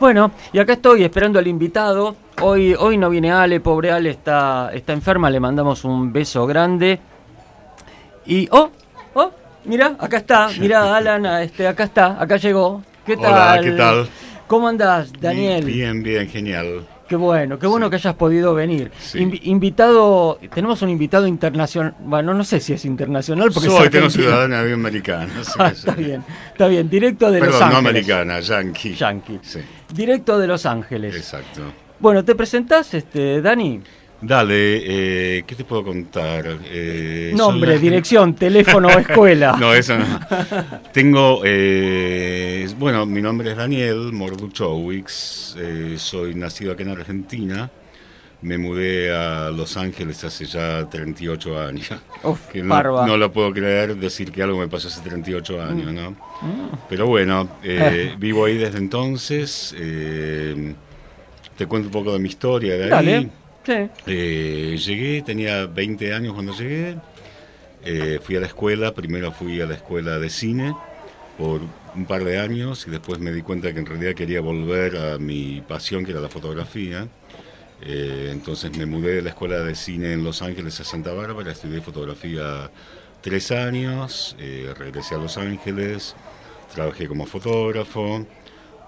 Bueno, y acá estoy esperando al invitado. Hoy, hoy no viene Ale, pobre Ale está, está enferma, le mandamos un beso grande. Y, oh, oh, mira, acá está, mira Alan, este, acá está, acá llegó. ¿Qué tal? Hola, ¿qué tal? ¿Cómo andás, Daniel? Bien, bien, genial. Qué bueno, qué bueno Sí. que hayas podido venir. Sí. Invi- invitado, tenemos un invitado internacional, bueno, no sé si es internacional porque Soy, tengo argentino. ciudadanía americana. Ah, está bien, está bien, directo de Los Perdón, no Ángeles. americana, yankee. Yankee. Sí, Directo de Los Ángeles. exacto. Bueno, ¿te presentás, este, Dani? Dale, eh, ¿qué te puedo contar? Eh, Nombre, la- dirección, teléfono escuela. No, eso no. Tengo, eh, bueno, mi nombre es Daniel Morduchowicz, eh, soy nacido acá en Argentina, me mudé a Los Ángeles hace ya 38 años. Uf, Que no, no lo puedo creer decir que algo me pasó hace 38 Mm. años, ¿no? Pero bueno, eh, vivo ahí desde entonces, eh, te cuento un poco de mi historia de ahí. Dale. Sí. Eh, llegué, tenía 20 años cuando llegué. Eh, fui a la escuela, primero fui a la escuela de cine por un par de años y después me di cuenta que en realidad quería volver a mi pasión, que era la fotografía. Eh, entonces me mudé de la escuela de cine en Los Ángeles a Santa Bárbara, estudié fotografía tres años, eh, regresé a Los Ángeles, trabajé como fotógrafo.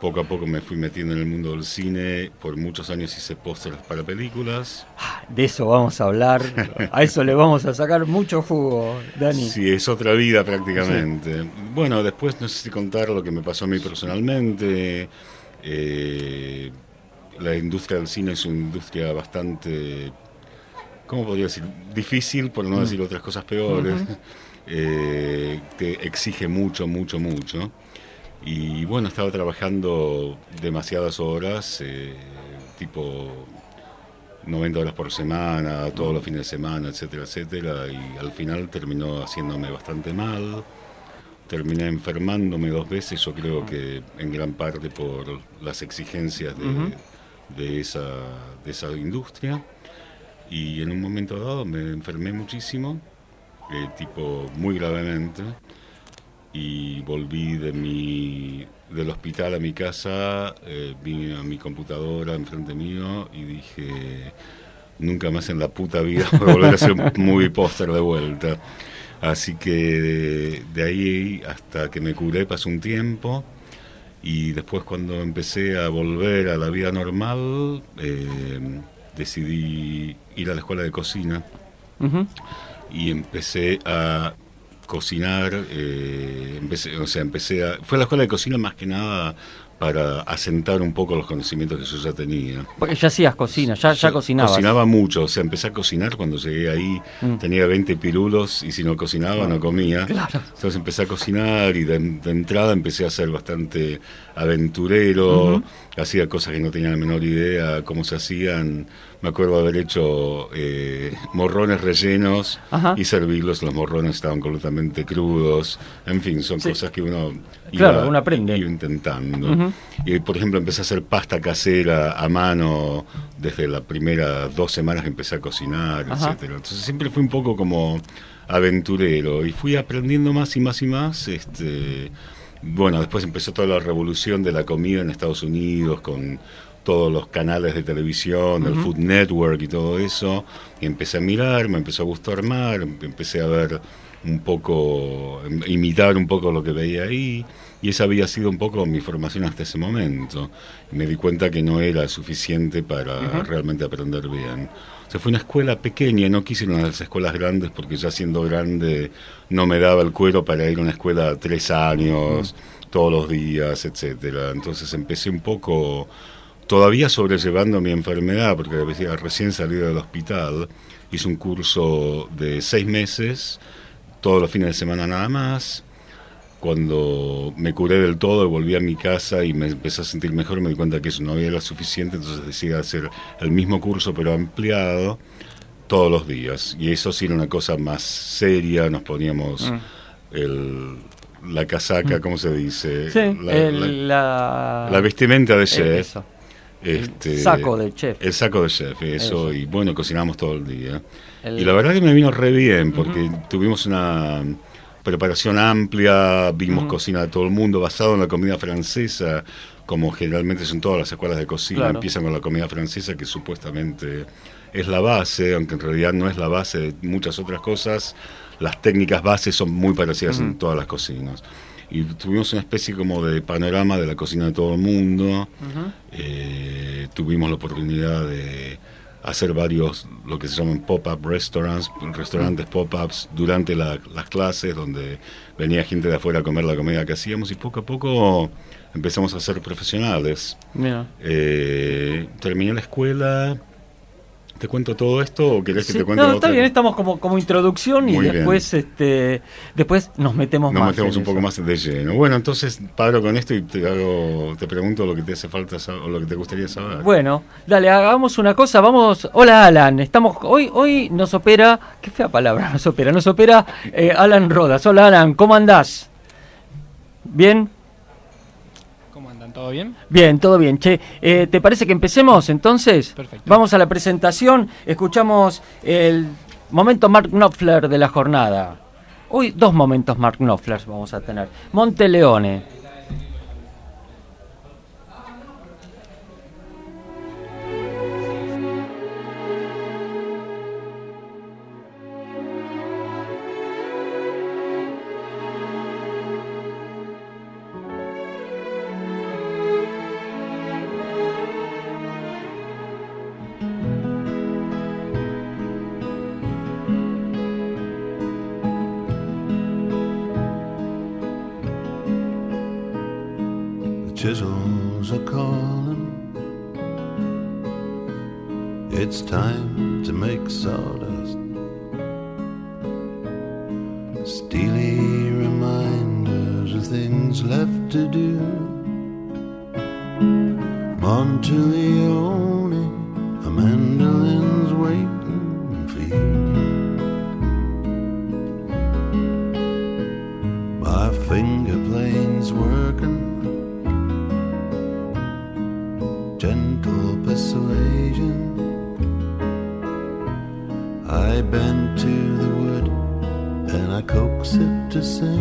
Poco a poco me fui metiendo en el mundo del cine, por muchos años hice pósteres para películas. De eso vamos a hablar. A eso le vamos a sacar mucho jugo, Dani. Sí, es otra vida prácticamente. Bueno, después no sé si contar lo que me pasó a mí personalmente. Eh, la industria del cine es una industria bastante, ¿cómo podría decir? Difícil, por no decir otras cosas peores. Eh, te exige mucho, mucho, mucho. Y bueno, estaba trabajando demasiadas horas, eh, tipo 90 horas por semana, todos los fines de semana, etcétera, etcétera, y al final terminó haciéndome bastante mal. Terminé enfermándome dos veces, yo creo que en gran parte por las exigencias de, de esa, de esa industria. Y en un momento dado me enfermé muchísimo, eh, tipo muy gravemente, y volví de mi, del hospital a mi casa, eh, vine a mi computadora enfrente mío y dije, nunca más en la puta vida voy a volver a hacer un movie póster de vuelta. Así que de, de ahí hasta que me curé pasó un tiempo y después cuando empecé a volver a la vida normal eh, decidí ir a la escuela de cocina y empecé a cocinar, eh, empecé, o sea, empecé a... Fue a la escuela de cocina más que nada para asentar un poco los conocimientos que yo ya tenía. Porque ya hacías cocina, ya, ya cocinabas. Cocinaba mucho, o sea, empecé a cocinar cuando llegué ahí, Mm. tenía 20 pirulos y si no cocinaba no comía. Entonces empecé a cocinar y de, de entrada empecé a ser bastante aventurero, hacía cosas que no tenía la menor idea cómo se hacían. Me acuerdo haber hecho eh, morrones rellenos Ajá. y servirlos, los morrones estaban completamente crudos. En fin, son Sí. cosas que uno Claro, uno aprende. iba intentando. Y por ejemplo empecé a hacer pasta casera a mano desde las primeras dos semanas que empecé a cocinar, Ajá. etcétera. Entonces siempre fui un poco como aventurero y fui aprendiendo más y más y más. Este, bueno, después empezó toda la revolución de la comida en Estados Unidos con todos los canales de televisión, el Food Network y todo eso. Y empecé a mirar, me empezó a gustar más, empecé a ver un poco, imitar un poco lo que veía ahí. Y esa había sido un poco mi formación hasta ese momento. Me di cuenta que no era suficiente para realmente aprender bien. O sea, fue una escuela pequeña, no quise ir a las escuelas grandes porque ya siendo grande no me daba el cuero para ir a una escuela tres años, todos los días, etcétera. Entonces empecé un poco todavía sobrellevando mi enfermedad, porque había recién salido del hospital, hice un curso de seis meses, todos los fines de semana nada más. Cuando me curé del todo, volví a mi casa y me empecé a sentir mejor, me di cuenta que eso no era suficiente, entonces decidí hacer el mismo curso pero ampliado todos los días. Y eso sí era una cosa más seria, nos poníamos mm. el, la casaca, mm. ¿cómo se dice? Sí, la, la, vestimenta de chef. Este, el saco de chef. El saco de chef, eso, y bueno, cocinamos todo el día. Y la verdad que me vino re bien, porque tuvimos una preparación amplia, vimos cocina de todo el mundo, basado en la comida francesa, como generalmente son todas las escuelas de cocina, empiezan con la comida francesa, que supuestamente es la base, aunque en realidad no es la base de muchas otras cosas, las técnicas bases son muy parecidas en todas las cocinas. Y tuvimos una especie como de panorama de la cocina de todo el mundo, eh, tuvimos la oportunidad de hacer varios, lo que se llaman pop-up restaurants, restaurantes pop-ups durante las clases, donde venía gente de afuera a comer la comida que hacíamos y poco a poco empezamos a ser profesionales. Eh, terminé la escuela, ¿Te cuento todo esto o querés que te cuente No, está bien, estamos como, como introducción y después este después nos metemos nos más. Nos metemos un poco más de lleno. Bueno, entonces paro con esto y te hago te pregunto lo que te hace falta o lo que te gustaría saber. Bueno, dale, hagamos una cosa, vamos. Hola Alan, estamos hoy hoy nos opera, qué fea palabra, nos opera, nos opera eh, Alan Rodas. Hola Alan, ¿cómo andás? ¿Bien? ¿Todo bien? Bien, todo bien. Che, eh, ¿te parece que empecemos entonces? Perfecto. Vamos a la presentación, escuchamos el momento Mark Knopfler de la jornada. Hoy dos momentos Mark Knopfler vamos a tener. Monteleone. Monteleone, a mandolin's waiting for you. My finger plane's working. gentle persuasion. I bend to the wood and I coax it to sing.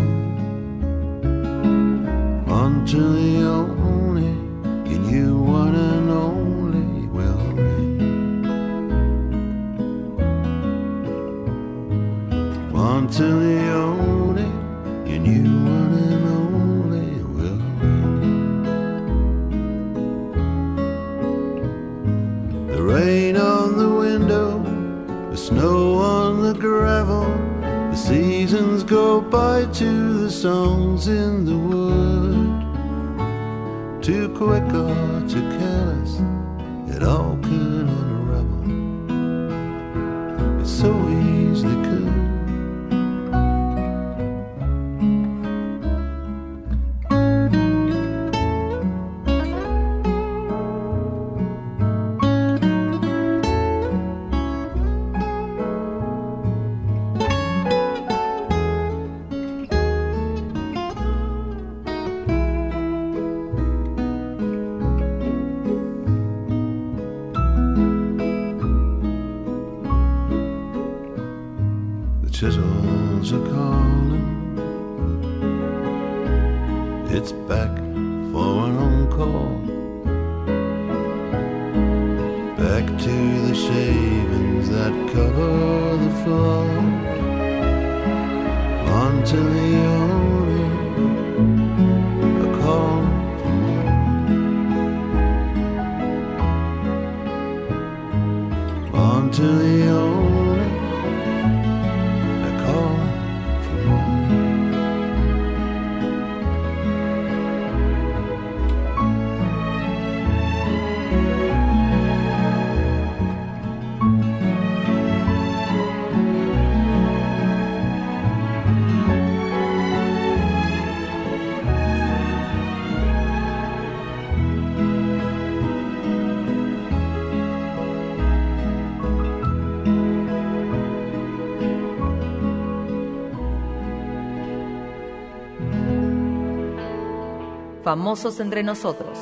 Famosos entre nosotros.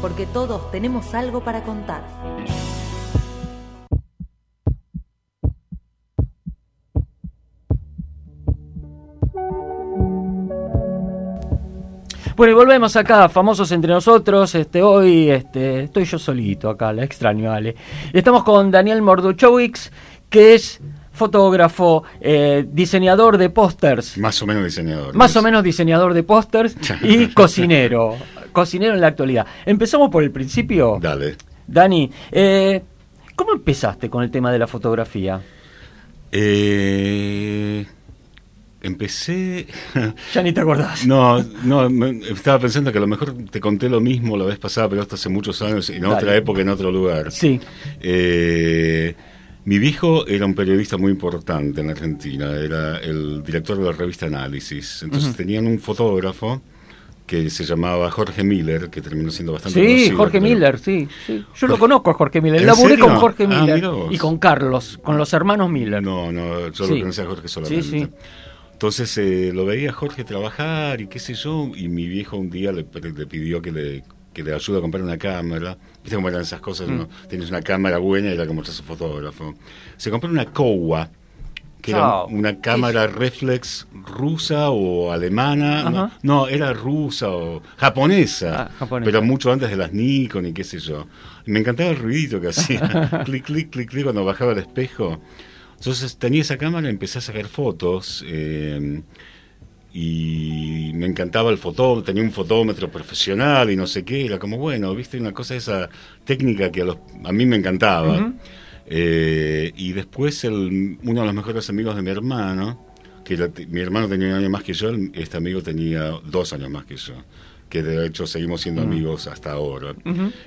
Porque todos tenemos algo para contar. Bueno, y volvemos acá, famosos entre nosotros. Este, hoy este, estoy yo solito acá, la extraño, Ale. Y estamos con Daniel Morduchowicz, que es fotógrafo, eh, diseñador de pósters. Más o menos diseñador. Más o menos diseñador de pósters y cocinero. Cocinero en la actualidad. Empezamos por el principio. Dale. Dani, eh, ¿cómo empezaste con el tema de la fotografía? Eh, empecé. Ya ni te acordás. No, no, estaba pensando que a lo mejor te conté lo mismo la vez pasada, pero esto hace muchos años, en otra época, en otro lugar. Sí. Eh, mi viejo era un periodista muy importante en Argentina, era el director de la revista Análisis. Entonces tenían un fotógrafo que se llamaba Jorge Miller, que terminó siendo bastante Sí, conocido, Jorge pero- Miller, sí, sí. Yo lo conozco a Jorge Miller. ¿En Laburé serio? con Jorge Ah, Miller y con Carlos, con los hermanos Miller. No, no, yo Sí. lo conocía a Jorge solamente. Sí, sí. Entonces eh, lo veía a Jorge trabajar y qué sé yo, y mi viejo un día le, le pidió que le, que le ayude a comprar una cámara. ¿Viste cómo eran esas cosas? Mm. ¿no? Tienes una cámara buena y era como sos fotógrafo. Se compró una Kowa, que era una cámara reflex rusa o alemana. No, era rusa o japonesa, Ah, japonesa. pero mucho antes de las Nikon y qué sé yo. Y me encantaba el ruidito que hacía. clic, clic, clic, clic cuando bajaba el espejo. Entonces tenía esa cámara, empecé a sacar fotos eh, y me encantaba el fotómetro, tenía un fotómetro profesional y no sé qué, era como bueno, viste, una cosa esa técnica que a, los- a mí me encantaba. Eh, y después el, uno de los mejores amigos de mi hermano, que era- mi hermano tenía un año más que yo, este amigo tenía dos años más que yo, que de hecho seguimos siendo amigos hasta ahora.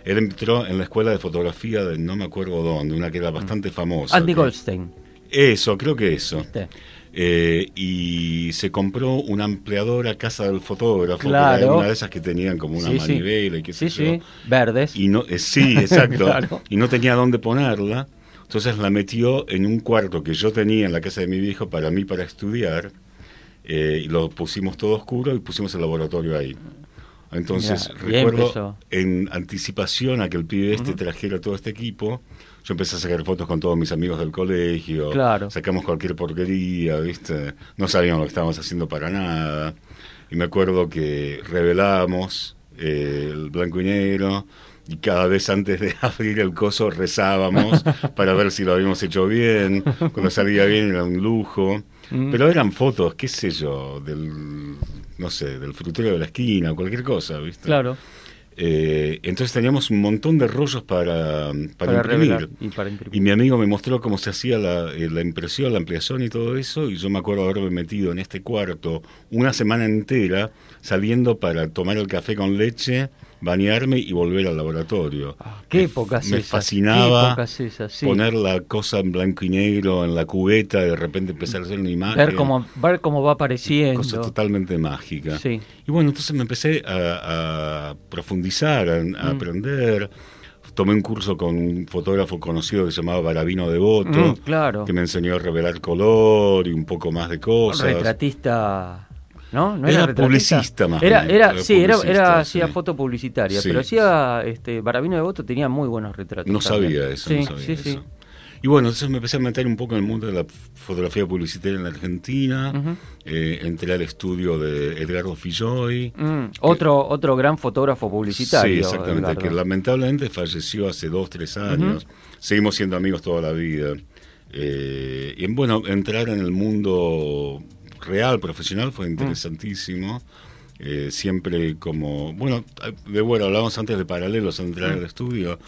Él entró en la escuela de fotografía de no me acuerdo dónde, una que era bastante famosa. Andy que- Goldstein. eso, creo que eso. ¿viste? Eh, y se compró una ampliadora casa del fotógrafo, Claro. una de esas que tenían como una Sí, manivela y qué sé Sí, yo. sí. Verdes. Y no, eh, sí, exacto. Claro. Y no tenía dónde ponerla. Entonces la metió en un cuarto que yo tenía en la casa de mi viejo para mí para estudiar. eh, y lo pusimos todo oscuro y pusimos el laboratorio ahí. Entonces Mirá, recuerdo en anticipación a que el pibe este trajera todo este equipo, yo empecé a sacar fotos con todos mis amigos del colegio. Claro. Sacamos cualquier porquería, ¿viste? No sabíamos lo que estábamos haciendo para nada. Y me acuerdo que revelábamos eh, el blanco y negro y cada vez antes de abrir el coso rezábamos para ver si lo habíamos hecho bien. Cuando salía bien era un lujo. Mm. Pero eran fotos, qué sé yo, del, no sé, del frutero de la esquina, cualquier cosa, ¿viste? Claro. Eh, entonces teníamos un montón de rollos para, para, imprimir. revelar y para imprimir. Y mi amigo me mostró cómo se hacía la, eh, la impresión, la ampliación y todo eso, y yo me acuerdo haberme metido en este cuarto una semana entera saliendo para tomar el café con leche, bañarme y volver al laboratorio. Ah, qué Me- épocas Me esas, qué fascinaba épocas esas, sí. poner la cosa en blanco y negro en la cubeta y de repente empezar a hacer una imagen. Ver cómo, ver cómo va apareciendo. Cosa totalmente mágica. Sí. Y bueno, entonces me empecé a, a profundizar, a, Mm. aprender. Tomé un curso con un fotógrafo conocido que se llamaba Barabino Devoto, Mm, claro. que me enseñó a revelar color y un poco más de cosas. retratista ¿no? ¿No Era publicista más Era, bien, era, sí, era, era sí. hacía foto publicitaria, Sí. pero hacía este Barabino de Voto tenía muy buenos retratos. No también. sabía eso, Sí, no sabía sí, eso. sí. Y bueno, entonces me empecé a meter un poco en el mundo de la fotografía publicitaria en la Argentina. Ujú. Eh, entré al estudio de Edgardo Filloy. Mm, otro, otro gran fotógrafo publicitario. Sí, exactamente, Edgardo. que lamentablemente falleció hace dos, tres años. Seguimos siendo amigos toda la vida. Eh, y bueno, entrar en el mundo real, profesional, fue interesantísimo. Eh, siempre como, bueno, de bueno, hablábamos antes de paralelos a entrar al estudio,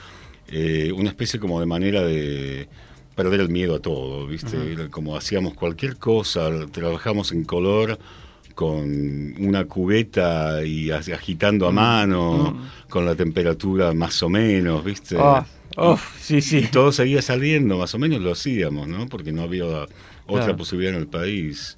eh, una especie como de manera de perder el miedo a todo, ¿viste? Era Como hacíamos cualquier cosa, trabajamos en color con una cubeta y agitando a mano, con la temperatura más o menos, ¿viste? Uf, sí, sí. Y todo seguía saliendo, más o menos lo hacíamos, ¿no? Porque no había otra Claro. posibilidad en el país.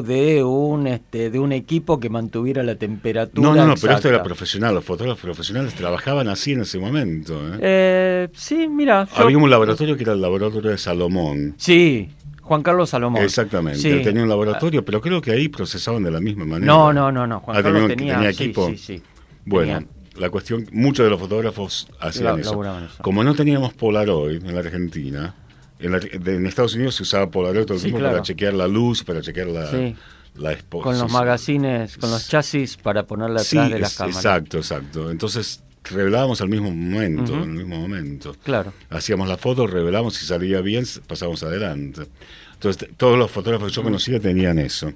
de un este de un equipo que mantuviera la temperatura. No, no, no, pero esto era profesional. Los fotógrafos profesionales trabajaban así en ese momento. ¿eh? Eh, sí, mira. yo- Había un laboratorio que era el laboratorio de Salomón. Sí, Juan Carlos Salomón. Exactamente, Sí. él tenía un laboratorio, pero creo que ahí procesaban de la misma manera. No, no, no, no. Juan Ah, Carlos tenía- tenía, sí, equipo. Sí, sí, Bueno, Tenía- la cuestión, muchos de los fotógrafos hacían La- eso. eso. Como no teníamos Polaroid en la Argentina, en, la- en Estados Unidos se usaba Polaroid todo el Sí, tiempo claro. para chequear la luz, para chequear la, Sí. la expo- Con los sí, magazines, con los chasis para ponerla Sí, atrás de las es- cámaras. exacto, exacto. Entonces revelábamos al mismo momento, Ujú. en el mismo momento. Claro. Hacíamos la foto, revelamos, si salía bien, pasábamos adelante. Entonces, todos los fotógrafos que yo conocía tenían eso.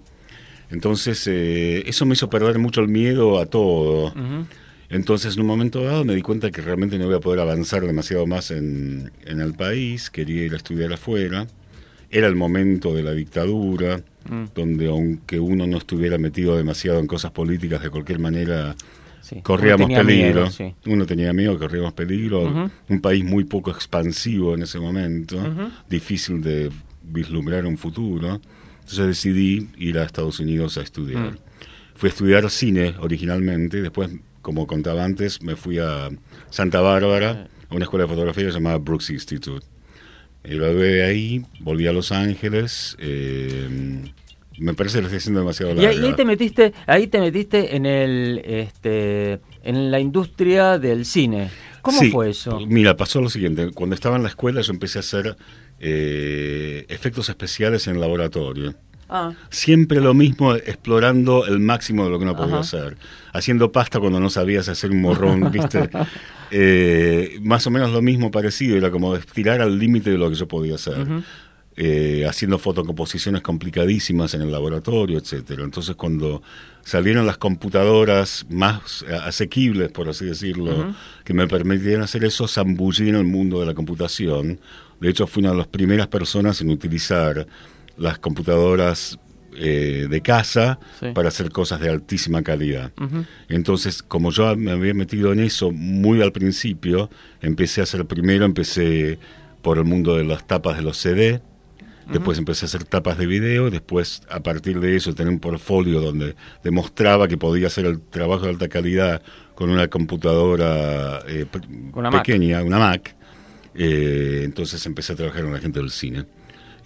Entonces, eh, eso me hizo perder mucho el miedo a todo. Ujú. Entonces, en un momento dado me di cuenta que realmente no iba a poder avanzar demasiado más en, en el país, quería ir a estudiar afuera. Era el momento de la dictadura, Mm. donde aunque uno no estuviera metido demasiado en cosas políticas, de cualquier manera Sí. corríamos Uno peligro. miedo, sí. Uno tenía miedo, corríamos peligro. Un país muy poco expansivo en ese momento, difícil de vislumbrar un futuro. Entonces decidí ir a Estados Unidos a estudiar. Mm. Fui a estudiar cine originalmente, después, como contaba antes, me fui a Santa Bárbara, a una escuela de fotografía llamada Brooks Institute. Me gradué de ahí, volví a Los Ángeles. eh, me parece que lo estoy haciendo demasiado larga. y ahí te metiste, ahí te metiste en el, este, en la industria del cine. ¿Cómo Sí, fue eso? Mira, pasó lo siguiente. Cuando estaba en la escuela yo empecé a hacer eh, efectos especiales en el laboratorio. Ah, Siempre lo mismo, explorando el máximo de lo que uno podía Ajá. hacer. Haciendo pasta cuando no sabías hacer un morrón, ¿viste? Eh, más o menos lo mismo parecido, era como estirar al límite de lo que yo podía hacer. Eh, haciendo fotocomposiciones complicadísimas en el laboratorio, etcétera. Entonces, cuando salieron las computadoras más asequibles, por así decirlo, que me permitían hacer eso, zambullí en el mundo de la computación. De hecho, fui una de las primeras personas en utilizar las computadoras eh, de casa Sí. para hacer cosas de altísima calidad. Entonces, como yo me había metido en eso muy al principio, empecé a hacer primero, empecé por el mundo de las tapas de los CD, después empecé a hacer tapas de video, después a partir de eso tener un portfolio donde demostraba que podía hacer el trabajo de alta calidad con una computadora eh, una Mac. pequeña, una Mac. Eh, entonces empecé a trabajar con la gente del cine.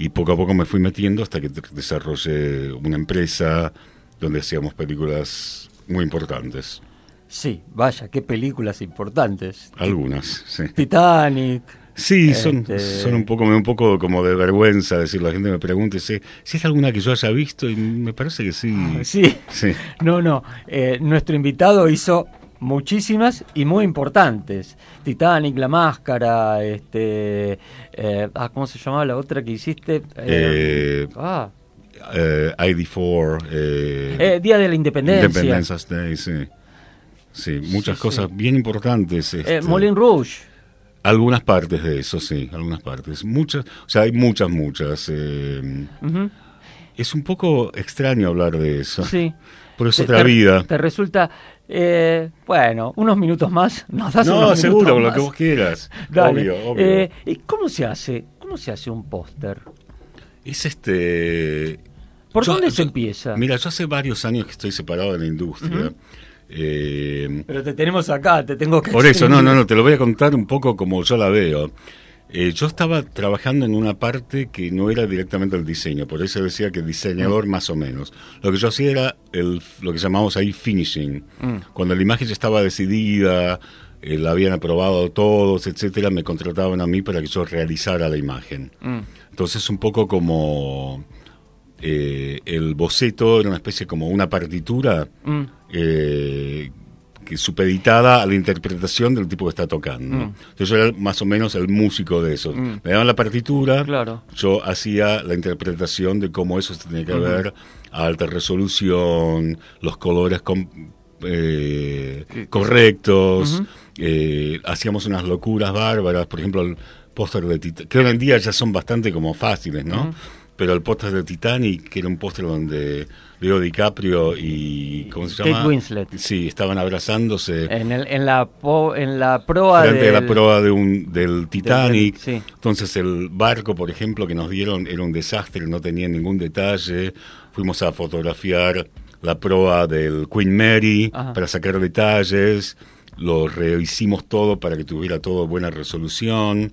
Y poco a poco me fui metiendo hasta que desarrollé una empresa donde hacíamos películas muy importantes. sí, vaya, qué películas importantes. Algunas, sí. Titanic. Sí, son, Este- son un poco un poco como de vergüenza decir, la gente me pregunta si, si es alguna que yo haya visto y me parece que sí. Sí. Sí. No, no. eh, nuestro invitado hizo muchísimas y muy importantes. Titanic, La Máscara, este, eh, ah, ¿cómo se llamaba la otra que hiciste? Eh, ah, eh, ID4, eh, eh, Día de la Independencia. Independence Day, sí. Sí, muchas Sí, cosas sí. bien importantes. Eh, este, Moulin Rouge. Algunas partes de eso, sí, algunas partes. Muchas, o sea, hay muchas, muchas. es un poco extraño hablar de eso. Sí. Pero es Te- otra te- vida. Te resulta, eh, bueno, unos minutos más. Nos das No, unos seguro, lo que vos quieras. Dale. Obvio, obvio. Eh, ¿Y cómo se hace? ¿Cómo se hace un póster? Es este. ¿Por yo- dónde se yo- empieza? Mira, yo hace varios años que estoy separado de la industria. Eh, Pero te tenemos acá, te tengo que por eso, no, no, no, te lo voy a contar un poco como yo la veo. Eh, yo estaba trabajando en una parte que no era directamente el diseño, por eso decía que diseñador Mm. más o menos. Lo que yo hacía era el, lo que llamamos ahí finishing. Mm. Cuando la imagen ya estaba decidida, eh, la habían aprobado todos, etcétera, me contrataban a mí para que yo realizara la imagen. Mm. Entonces un poco como eh, el boceto era una especie como una partitura que supeditada a la interpretación del tipo que está tocando. Mm. Entonces yo era más o menos el músico de eso. Mm. Me daban la partitura, Claro. yo hacía la interpretación de cómo eso se tenía que ver a alta resolución, los colores eh, correctos, eh, hacíamos unas locuras bárbaras, por ejemplo el póster de Titanic, que hoy en día ya son bastante como fáciles, ¿no? Pero el póster de Titanic, que era un póster donde Leo DiCaprio y, ¿cómo se Kate llama? Winslet. Sí, estaban abrazándose En, el, en, la, po- en la proa frente a la del- proa de un, del Titanic. sí. Entonces el barco, por ejemplo, que nos dieron era un desastre, no tenía ningún detalle. Fuimos a fotografiar la proa del Queen Mary Ajá. para sacar detalles. Lo rehicimos todo para que tuviera todo buena resolución.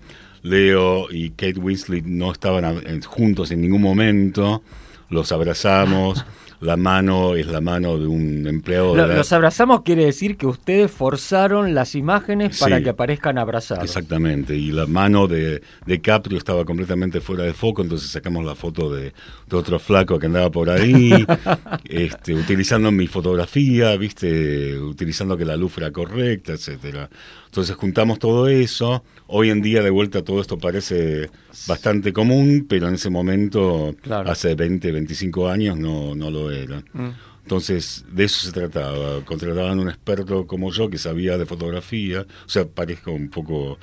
Leo y Kate Winslet no estaban juntos en ningún momento. Los abrazamos. La mano es la mano de un empleado de la- Los abrazamos quiere decir que ustedes forzaron las imágenes para Sí. que aparezcan abrazados. Exactamente, y la mano de, de Caprio estaba completamente fuera de foco, entonces sacamos la foto de, de otro flaco que andaba por ahí, este, utilizando mi fotografía, viste, utilizando que la luz fuera correcta, etcétera. Entonces juntamos todo eso. Hoy en día de vuelta todo esto parece bastante común, pero en ese momento, Claro. hace 20, 25 años, no, no lo era. Mm. Entonces, de eso se trataba. Contrataban un experto como yo que sabía de fotografía. O sea, parezco un poco...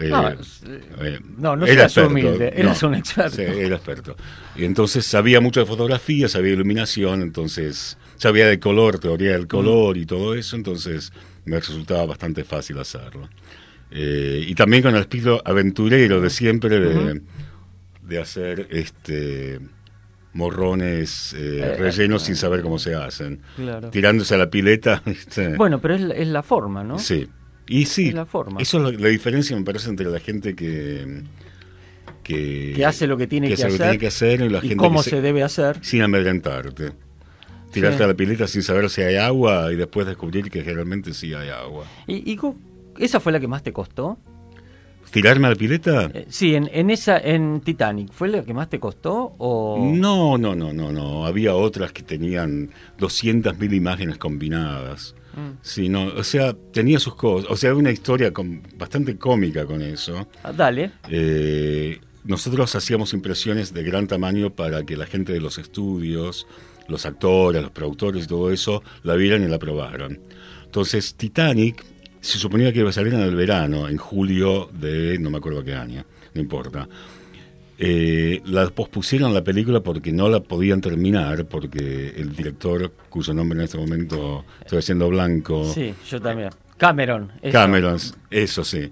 eh, No, eh, no, no era seas humilde, eras un experto. Sí, era experto. Y entonces sabía mucho de fotografía, sabía iluminación, entonces sabía de color, teoría del color y todo eso, entonces me resultaba bastante fácil hacerlo. Eh, y también con el espíritu aventurero de siempre de, hacer este morrones eh, Eh, rellenos eh, sin saber cómo se hacen. Claro. Tirándose a la pileta. Bueno, pero es, la- es la forma, ¿no? Sí. Y sí, Es la forma. eso es la, la diferencia, me parece, entre la gente que... Que, Que hace lo que tiene que lo hacer tiene que hacer y la y gente cómo que se debe hacer. Sin amedrentarte. Tirarte Sí. a la pileta sin saber si hay agua y después descubrir que generalmente sí hay agua. ¿Y, y esa fue la que más te costó? ¿Tirarme a la pileta? Eh, sí, en, en esa, en Titanic, ¿fue la que más te costó? O... No, no, no, no, no. Había otras que tenían 200.000 imágenes combinadas. Mm. Sí, no, o sea, tenía sus cosas. O sea, una historia con, bastante cómica con eso. Ah, Dale. Eh, nosotros hacíamos impresiones de gran tamaño para que la gente de los estudios, los actores, los productores y todo eso, la vieran y la probaran. Entonces, Titanic se suponía que iba a salir en el verano, en julio de no me acuerdo qué año, no importa. Eh, la pospusieron la película porque no la podían terminar, porque el director, cuyo nombre en este momento estoy haciendo blanco, Sí, yo también. Cameron. eso. Cameron, eso sí.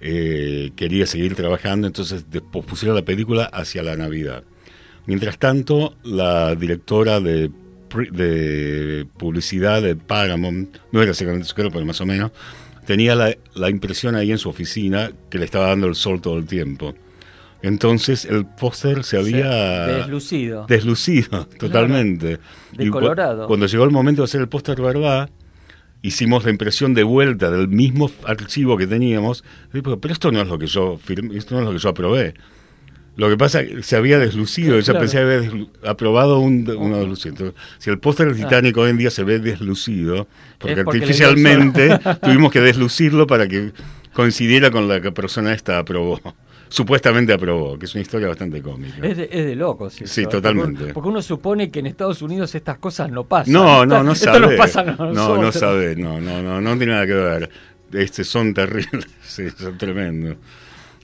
Eh, quería seguir trabajando, entonces pospusieron la película hacia la Navidad. Mientras tanto, la directora de, de publicidad de Paramount, no era secretamente su pero más o menos, tenía la, la impresión ahí en su oficina que le estaba dando el sol todo el tiempo. Entonces el póster se había deslucido. deslucido totalmente. Y cuando llegó el momento de hacer el póster verdad, hicimos la impresión de vuelta del mismo archivo que teníamos. Pero esto no es lo que yo firmé, esto no es lo que yo aprobé. Lo que pasa es que se había deslucido, Claro. pensé que había deslu- aprobado un, uno deslucido. Entonces, si el póster del Ah. Titanic hoy en día se ve deslucido, porque, artificialmente tuvimos que deslucirlo para que coincidiera con la que persona esta aprobó. Supuestamente aprobó, que es una historia bastante cómica. Es de, es de locos. Sí, ¿eh? totalmente. Porque, porque uno supone que en Estados Unidos estas cosas no pasan. No, no, no Esto sabe. nos pasa no, no sabe, no, no, no, no tiene nada que ver. Este, son terribles, sí, son tremendos.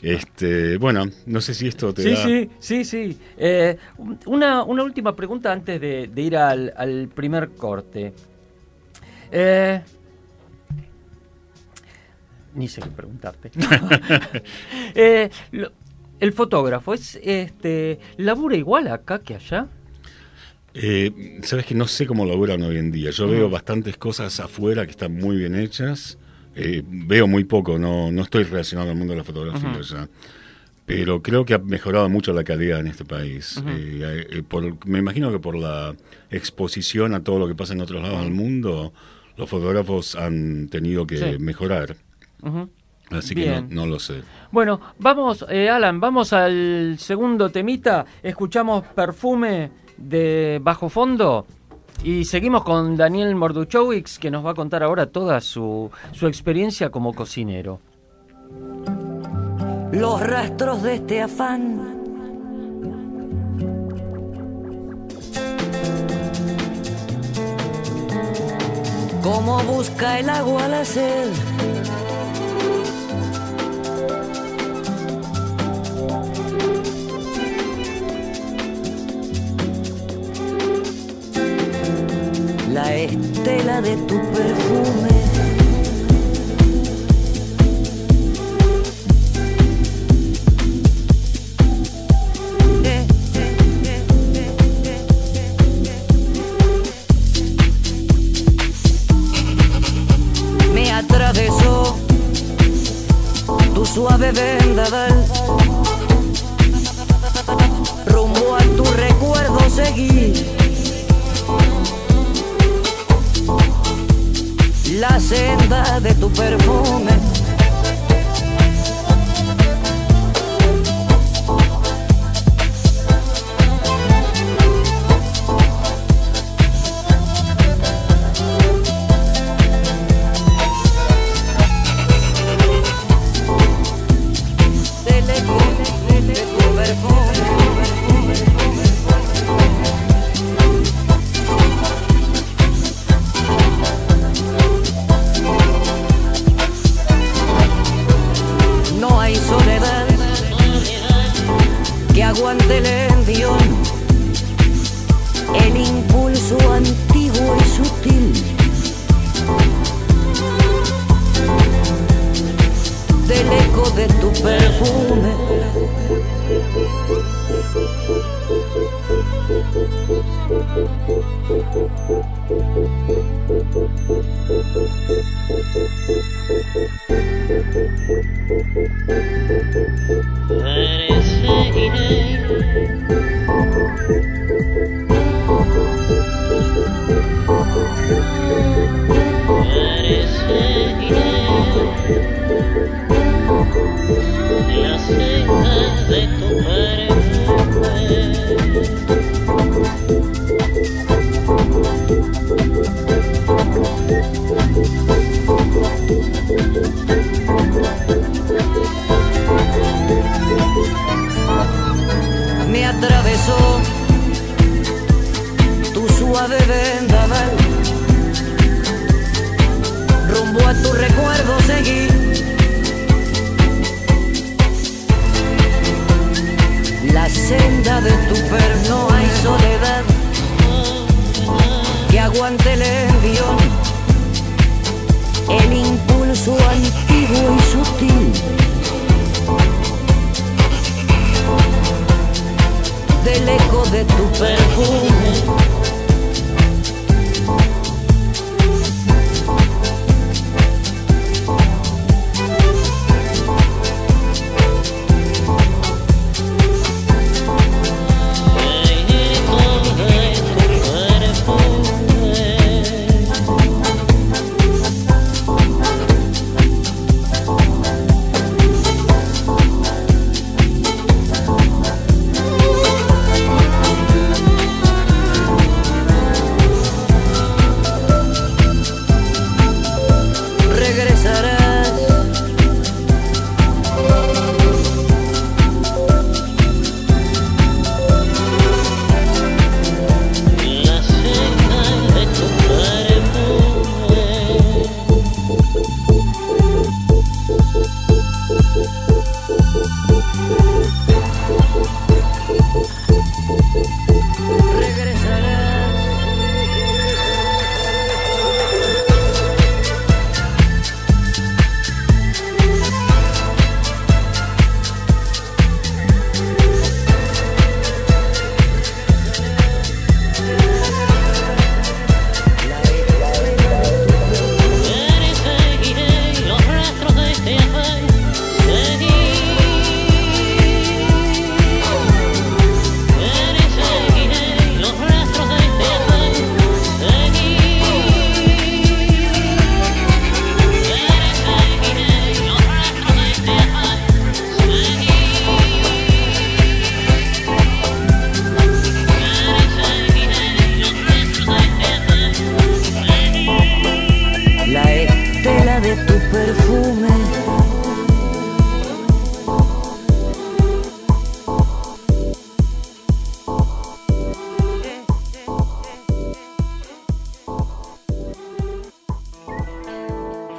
Este, bueno, no sé si esto te Sí, da... sí, sí, sí. Eh, una, una última pregunta antes de, de ir al, al primer corte. Eh, ni sé qué preguntarte. Eh, lo- el fotógrafo es este labura igual acá que allá. Eh, Sabes que no sé cómo laburan hoy en día. Yo veo bastantes cosas afuera que están muy bien hechas. Eh, veo muy poco, no, no estoy relacionado al mundo de la fotografía ya. Pero creo que ha mejorado mucho la calidad en este país. Ujú. Eh, eh, por- me imagino que por la exposición a todo lo que pasa en otros lados del mundo, los fotógrafos han tenido que Sí. mejorar. Así que no, no lo sé. Bueno, vamos, eh, Alan, vamos al segundo temita. Escuchamos Perfume de Bajo Fondo y seguimos con Daniel Morduchowicz, que nos va a contar ahora toda su, su experiencia como cocinero. los rastros de este afán. Como busca el agua la sed. La estela de tu perfume. me atravesó tu suave vendaval. Rumbo a tu recuerdo seguí. La senda de tu perfume.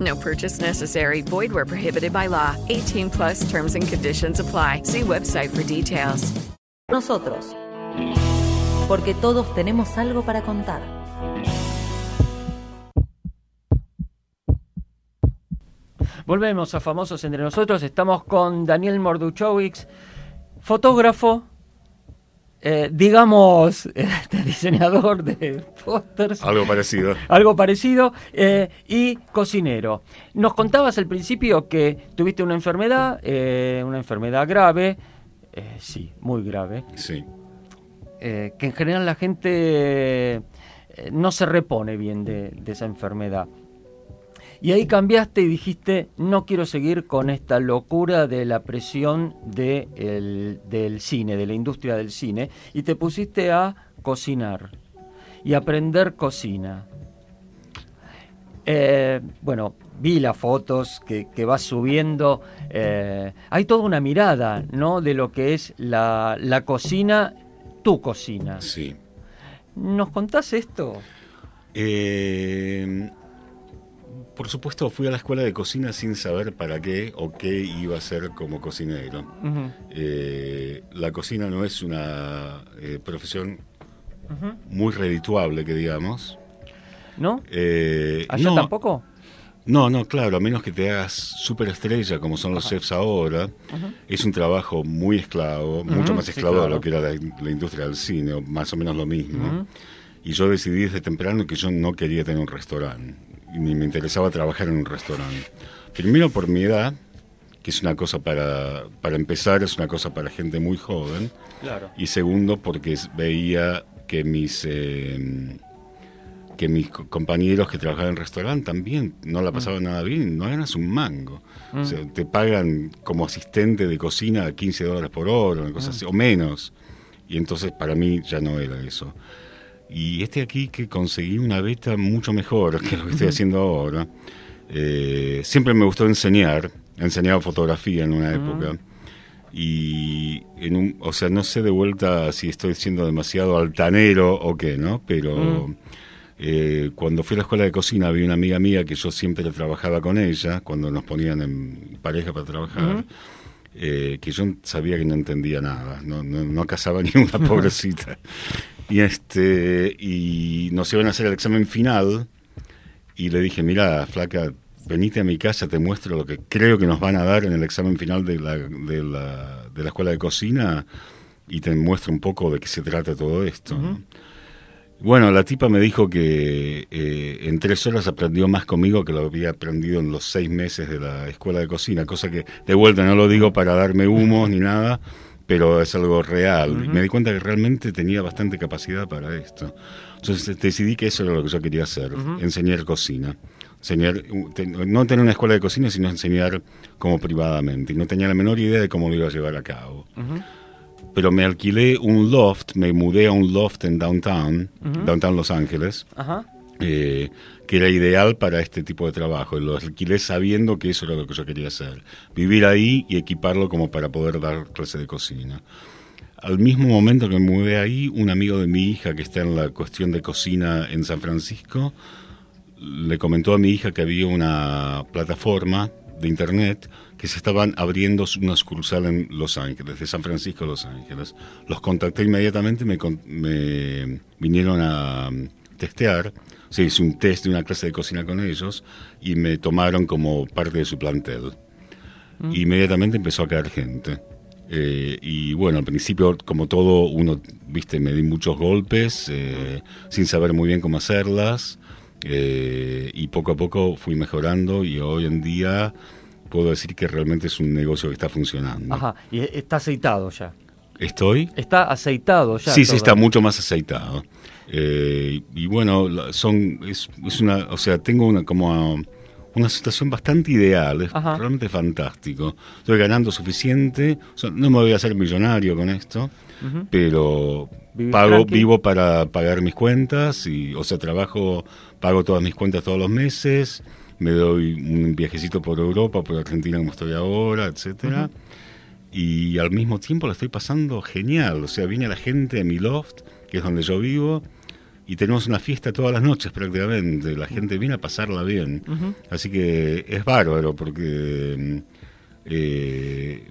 No purchase necessary. Void where prohibited by law. 18 plus terms and conditions apply. See website for details. nosotros. Porque todos tenemos algo para contar. Volvemos a Famosos entre nosotros. Estamos con Daniel Morduchowicz, fotógrafo, eh, digamos, este, diseñador de pósters. Algo parecido. Algo parecido. eh, y cocinero. Nos contabas al principio que tuviste una enfermedad, eh, una enfermedad grave. eh, sí, muy grave. Sí. que en general la gente no se repone bien de, de esa enfermedad. Y ahí cambiaste y dijiste, no quiero seguir con esta locura de la presión de el- del cine, de la industria del cine, y te pusiste a cocinar y aprender cocina. Eh, bueno, vi las fotos que, que vas subiendo. eh, hay toda una mirada, ¿no? De lo que es la, la cocina, tu cocina. Sí. ¿Nos contás esto? Eh, por supuesto, fui a la escuela de cocina sin saber para qué o qué iba a ser como cocinero. Eh, la cocina no es una eh, profesión muy redituable, que digamos. ¿No? Eh, ¿Allá no, tampoco? No, no, claro, a menos que te hagas superestrella como son los chefs ahora, es un trabajo muy esclavo, mucho más sí, esclavo de lo que era la, la industria del cine, más o menos lo mismo. Y yo decidí desde temprano que yo no quería tener un restaurante, ni me interesaba trabajar en un restaurante. Primero por mi edad, que es una cosa para, para empezar, es una cosa para gente muy joven. Claro. Y segundo, porque veía que mis eh, que mis co- compañeros que trabajaban en restaurante también no la pasaban nada bien, no ganas un mango. Mm. O sea, te pagan como asistente de cocina 15 dólares por hora, una cosa Mm. así, o menos. Y entonces para mí ya no era eso. Y este aquí que conseguí una beta mucho mejor que lo que estoy haciendo ahora. Eh, siempre me gustó enseñar, enseñaba fotografía en una época. Y en un, o sea, no sé de vuelta si estoy siendo demasiado altanero o qué, ¿no? Pero Mm. eh, cuando fui a la escuela de cocina había una amiga mía que yo siempre trabajaba con ella, cuando nos ponían en pareja para trabajar. Eh, que yo sabía que no entendía nada, no, no, no casaba ni una pobrecita. y este y nos iban a hacer el examen final y le dije, mira, flaca, venite a mi casa, te muestro lo que creo que nos van a dar en el examen final de la, de la, de la escuela de cocina y te muestro un poco de qué se trata todo esto. Bueno, la tipa me dijo que eh, en tres horas aprendió más conmigo que lo había aprendido en los seis meses de la escuela de cocina, cosa que de vuelta no lo digo para darme humos ni nada, pero es algo real. Me di cuenta que realmente tenía bastante capacidad para esto. Entonces decidí que eso era lo que yo quería hacer, Ujú. enseñar cocina. Enseñar, uh, no tener una escuela de cocina, sino enseñar como privadamente. Y no tenía la menor idea de cómo lo iba a llevar a cabo Ujú. Pero me alquilé un loft, me mudé a un loft en downtown, downtown Los Ángeles, Ajá. eh, que era ideal para este tipo de trabajo. Y lo alquilé sabiendo que eso era lo que yo quería hacer, vivir ahí y equiparlo como para poder dar clase de cocina. Al mismo momento que me mudé ahí, un amigo de mi hija que está en la cuestión de cocina en San Francisco, le comentó a mi hija que había una plataforma de internet que se estaban abriendo una sucursal en Los Ángeles, de San Francisco a Los Ángeles. Los contacté inmediatamente, me, me vinieron a um, testear, se hizo un test de una clase de cocina con ellos y me tomaron como parte de su plantel. Mm. Inmediatamente empezó a caer gente. Eh, y bueno, al principio, como todo, uno, viste, me di muchos golpes eh, sin saber muy bien cómo hacerlas. eh, y poco a poco fui mejorando y hoy en día puedo decir que realmente es un negocio que está funcionando. Ajá, y está aceitado ya. ¿Estoy? Está aceitado ya. Sí, sí, está mucho más aceitado. Eh, y bueno, son es, es una, o sea, tengo una como una situación bastante ideal, es Ajá. realmente fantástico. Estoy ganando suficiente, o sea, no me voy a hacer millonario con esto, pero pago tranqui. vivo para pagar mis cuentas y, o sea, trabajo, pago todas mis cuentas todos los meses, me doy un viajecito por Europa, por Argentina como estoy ahora, etcétera. Y al mismo tiempo la estoy pasando genial. O sea, viene la gente a mi loft, que es donde yo vivo, y tenemos una fiesta todas las noches prácticamente. La gente viene a pasarla bien. Así que es bárbaro porque... eh,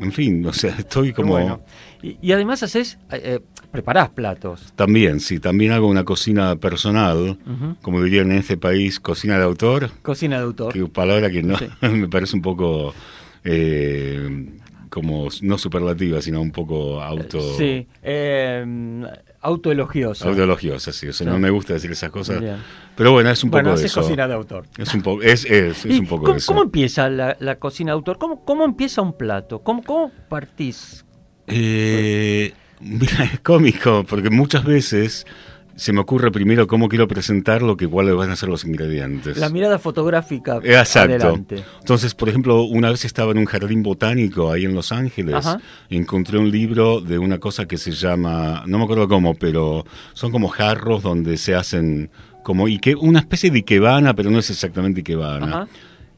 en fin, o sea, estoy como... bueno. Y, y además haces, eh, eh, preparás platos. También, sí, también hago una cocina personal, como dirían en este país, cocina de autor. Cocina de autor. Que palabra que no Sí. me parece un poco eh, como no superlativa, sino un poco auto Sí, eh, autoelogioso. autoelogiosa, sí. O sea, no me gusta decir esas cosas. Bien. Pero bueno, es un Bueno, poco de haces eso. cocina de autor. Es un poco es, es, es ¿Y un poco cómo, eso. cómo empieza la, la cocina de autor? ¿Cómo, cómo empieza un plato? ¿Cómo, cómo partís? Eh, mira, es cómico, porque muchas veces se me ocurre primero cómo quiero presentarlo que cuáles van a ser los ingredientes. La mirada fotográfica. Eh, Exacto. Adelante. Entonces, por ejemplo, una vez estaba en un jardín botánico ahí en Los Ángeles Ajá. y encontré un libro de una cosa que se llama, no me acuerdo cómo, pero son como jarros donde se hacen como Ike- una especie de ikebana, pero no es exactamente ikebana. Ajá.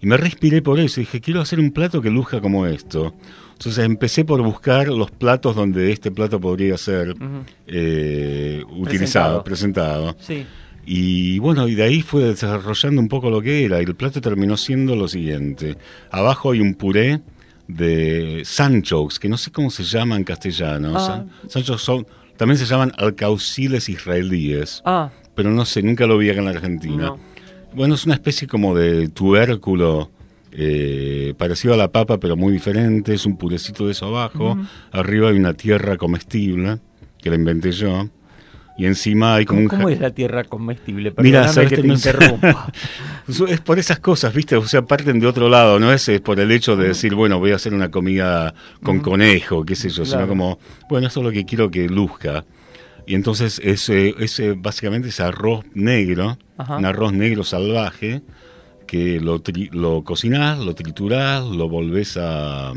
Y me respiré por eso, dije, quiero hacer un plato que luzca como esto. Entonces empecé por buscar los platos donde este plato podría ser eh, utilizado, presentado. Sí. Y bueno, y de ahí fue desarrollando un poco lo que era. Y el plato terminó siendo lo siguiente. Abajo hay un puré de sanchos, que no sé cómo se llama en castellano. Ah. Sanchos son, también se llaman alcauciles israelíes. Ah. Pero no sé, nunca lo vi acá en la Argentina. No. Bueno, es una especie como de tubérculo eh, parecido a la papa, pero muy diferente. Es un purecito de eso abajo. Arriba hay una tierra comestible, que la inventé yo. Y encima hay como ¿Cómo, un... cómo ja- es la tierra comestible? Mira, que te no interrumpa. Eso es por esas cosas, ¿viste? O sea, parten de otro lado, no es, eh, por el hecho de decir, bueno, voy a hacer una comida con conejo, qué sé yo, Claro. sino como, bueno, esto es lo que quiero que luzca. Y entonces ese, ese básicamente es arroz negro, Ajá. un arroz negro salvaje, que lo, tri- lo cocinás, lo triturás, lo volvés a,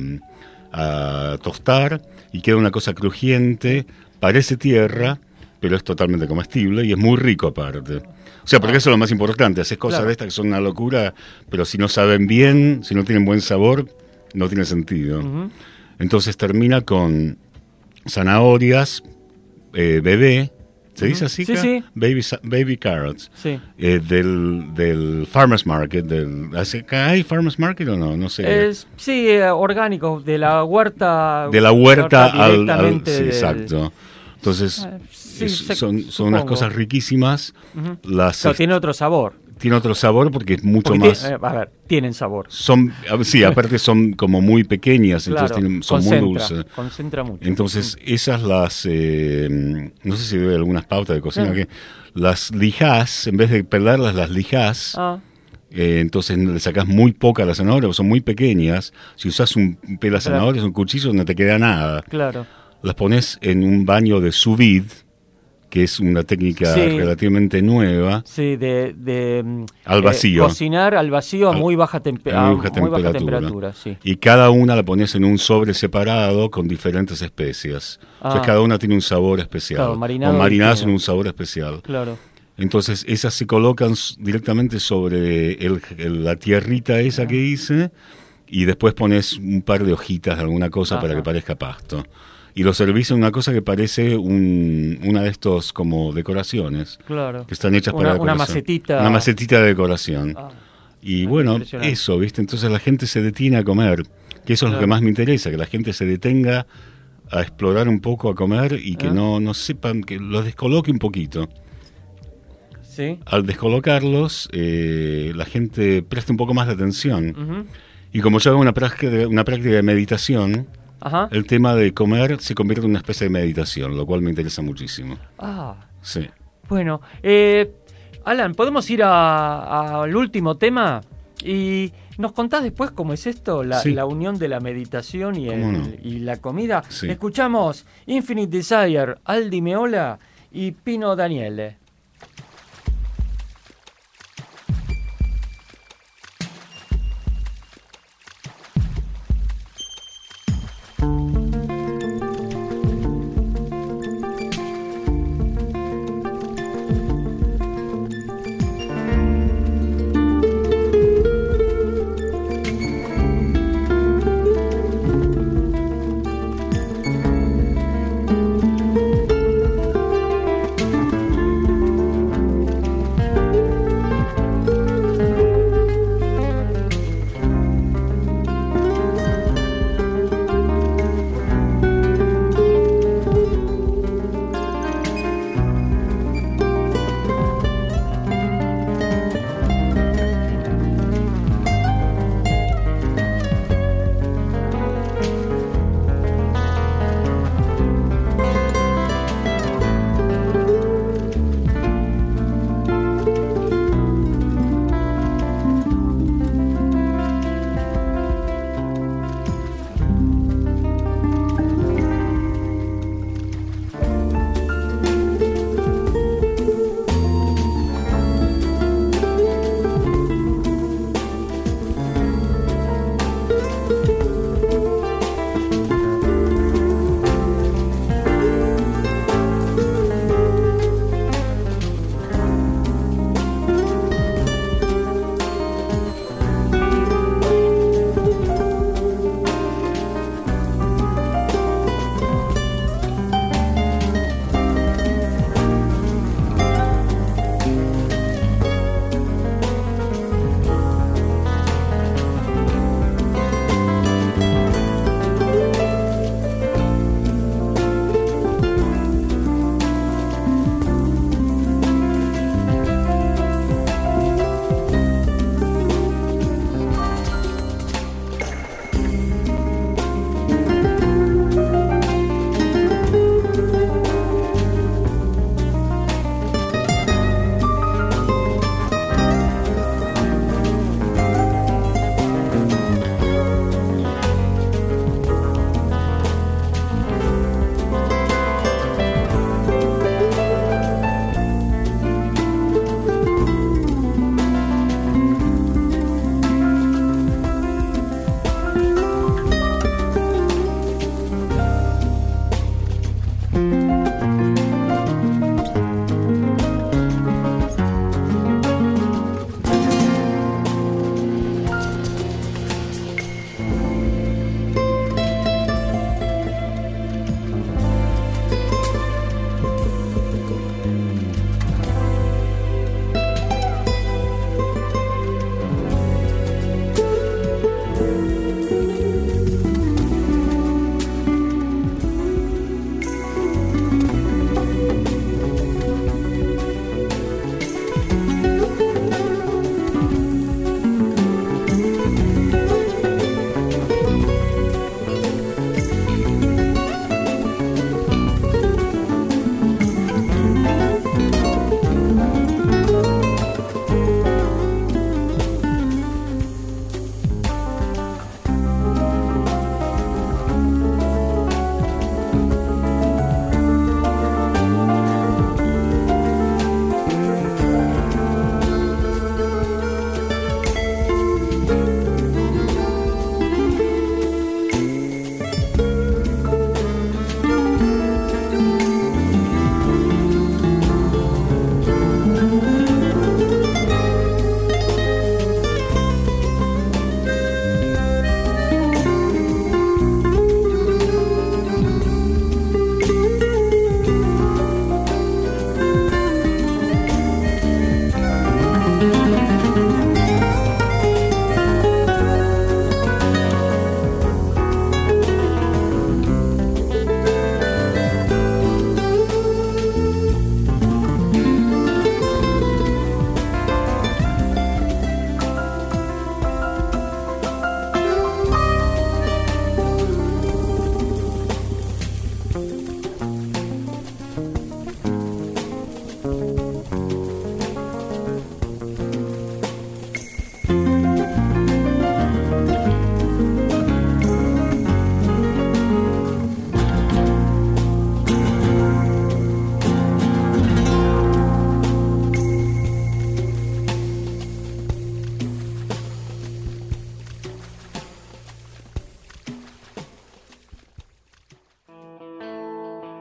a tostar y queda una cosa crujiente, parece tierra, pero es totalmente comestible y es muy rico aparte. O sea, porque eso es lo más importante, haces cosas Claro. de estas que son una locura, pero si no saben bien, si no tienen buen sabor, no tiene sentido. Entonces termina con zanahorias, eh, bebé, ¿se dice así? Sí, acá? sí. Baby, baby carrots. Sí. Eh, del, del farmer's market. Del, ¿hace- ¿Hay farmer's market o no? No sé. Es, sí, eh, orgánico, de la huerta. de la huerta al... sí, del- exacto. Entonces, Ah, sí, es- se- son, son unas cosas riquísimas. Ujú. Las, tiene otro sabor. Tiene otro sabor porque es mucho Porque más... tiene- eh, a ver, tienen sabor. Son, sí, aparte son como muy pequeñas, entonces tienen- son muy dulces. concentra mucho. Entonces, esas las, eh, no sé si doy algunas pautas de cocina, que las lijás, en vez de pelarlas, las lijás. Ah, Eh, entonces le sacás muy poca a la zanahoria, porque son muy pequeñas. Si usas un pela Claro. zanahoria, un cuchillo, no te queda nada. claro. Las pones en un baño de sous vide, que es una técnica Sí. relativamente nueva. Sí, de. de mm, Al eh, vacío. cocinar al vacío a muy baja, tempe- a a muy baja muy baja temperatura. sí. Y cada una la pones en un sobre separado con diferentes especias. Entonces Ah. cada una tiene un sabor especial. Claro, marinado o marinadas en un sabor especial. Claro. Entonces esas se colocan directamente sobre el- el- la tierrita esa que hice y después pones un par de hojitas de alguna cosa para que parezca pasto. Y lo servís en una cosa que parece un, una de estos como decoraciones. Claro. Que están hechas Una- para una decoración. macetita. Una macetita de decoración. Ah. Y bueno, impresionante. eso, ¿viste? Entonces la gente se detiene a comer, que eso es lo Claro. que más me interesa, que la gente se detenga a explorar un poco, a comer y que Ah. no, no sepan, que los descoloque un poquito. Sí. Al descolocarlos, eh, la gente presta un poco más de atención. Ujú. Y como yo hago una práctica una práctica de meditación, Ajá. el tema de comer se convierte en una especie de meditación, lo cual me interesa muchísimo. Ah, Sí. bueno. Eh, Alan, ¿podemos ir al último tema? Y nos contás después cómo es esto, la, Sí. la unión de la meditación y, el- ¿Cómo no? y la comida. Sí. Escuchamos Infinite Desire, Aldi Meola y Pino Daniele.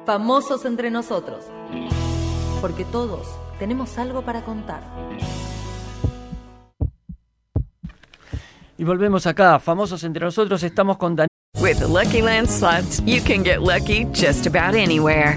Famosos entre nosotros. Porque todos tenemos algo para contar. Y volvemos acá, famosos entre nosotros, estamos con Daniel. With the Lucky Land slots, you can get lucky just about anywhere.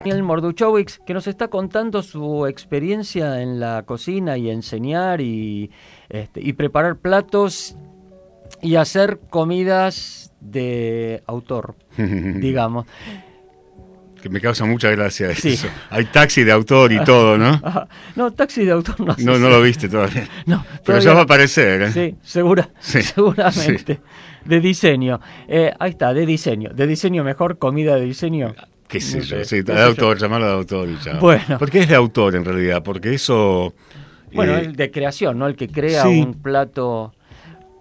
Daniel Morduchowicz, que nos está contando su experiencia en la cocina y enseñar y, este, y preparar platos y hacer comidas de autor, digamos. Que me causa mucha gracia eso. Hay taxi de autor y todo, ¿no? No, taxi de autor no sé No, no si- lo viste todavía. No, Pero ya va a no. aparecer, ¿eh? Sí, segura, Sí, seguramente. De diseño. Eh, ahí está, de diseño. De diseño mejor, comida de diseño. Qué sé No yo, sé, sí, de sé yo. autor, llamarlo de autor y ya. Bueno. Porque es de autor en realidad, porque eso... Bueno, eh, el de creación, ¿no? El que crea sí. un plato.